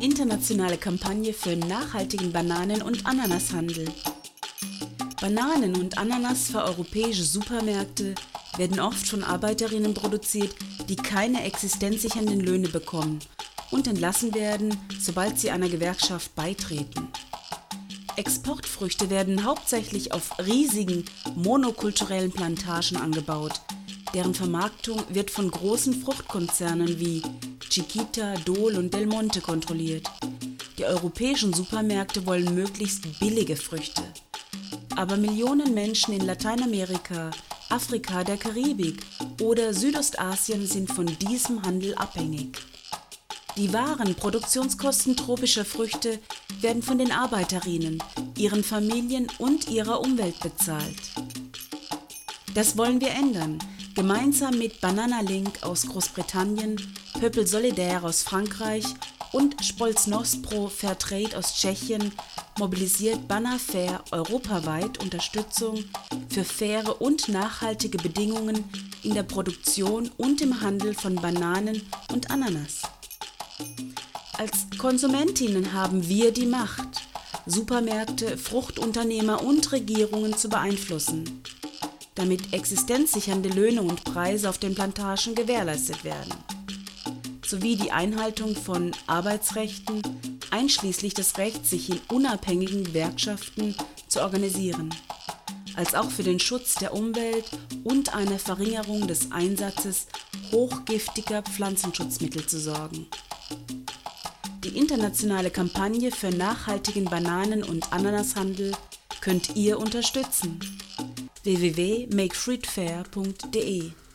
Internationale Kampagne für nachhaltigen Bananen- und Ananashandel. Bananen und Ananas für europäische Supermärkte werden oft von Arbeiterinnen produziert, die keine existenzsichernden Löhne bekommen und entlassen werden, sobald sie einer Gewerkschaft beitreten. Exportfrüchte werden hauptsächlich auf riesigen monokulturellen Plantagen angebaut. Deren Vermarktung wird von großen Fruchtkonzernen wie Chiquita, Dole und Del Monte kontrolliert. Die europäischen Supermärkte wollen möglichst billige Früchte. Aber Millionen Menschen in Lateinamerika, Afrika, der Karibik oder Südostasien sind von diesem Handel abhängig. Die wahren Produktionskosten tropischer Früchte werden von den Arbeiterinnen, ihren Familien und ihrer Umwelt bezahlt. Das wollen wir ändern, gemeinsam mit Banana Link aus Großbritannien, Peuple Solidaire aus Frankreich und Spolz Nospro Fairtrade aus Tschechien mobilisiert Banafair europaweit Unterstützung für faire und nachhaltige Bedingungen in der Produktion und im Handel von Bananen und Ananas. Als Konsumentinnen haben wir die Macht, Supermärkte, Fruchtunternehmer und Regierungen zu beeinflussen, damit existenzsichernde Löhne und Preise auf den Plantagen gewährleistet werden, sowie die Einhaltung von Arbeitsrechten, einschließlich des Rechts, sich in unabhängigen Gewerkschaften zu organisieren, als auch für den Schutz der Umwelt und eine Verringerung des Einsatzes hochgiftiger Pflanzenschutzmittel zu sorgen. Die internationale Kampagne für nachhaltigen Bananen- und Ananashandel könnt ihr unterstützen. www.makefruitfair.de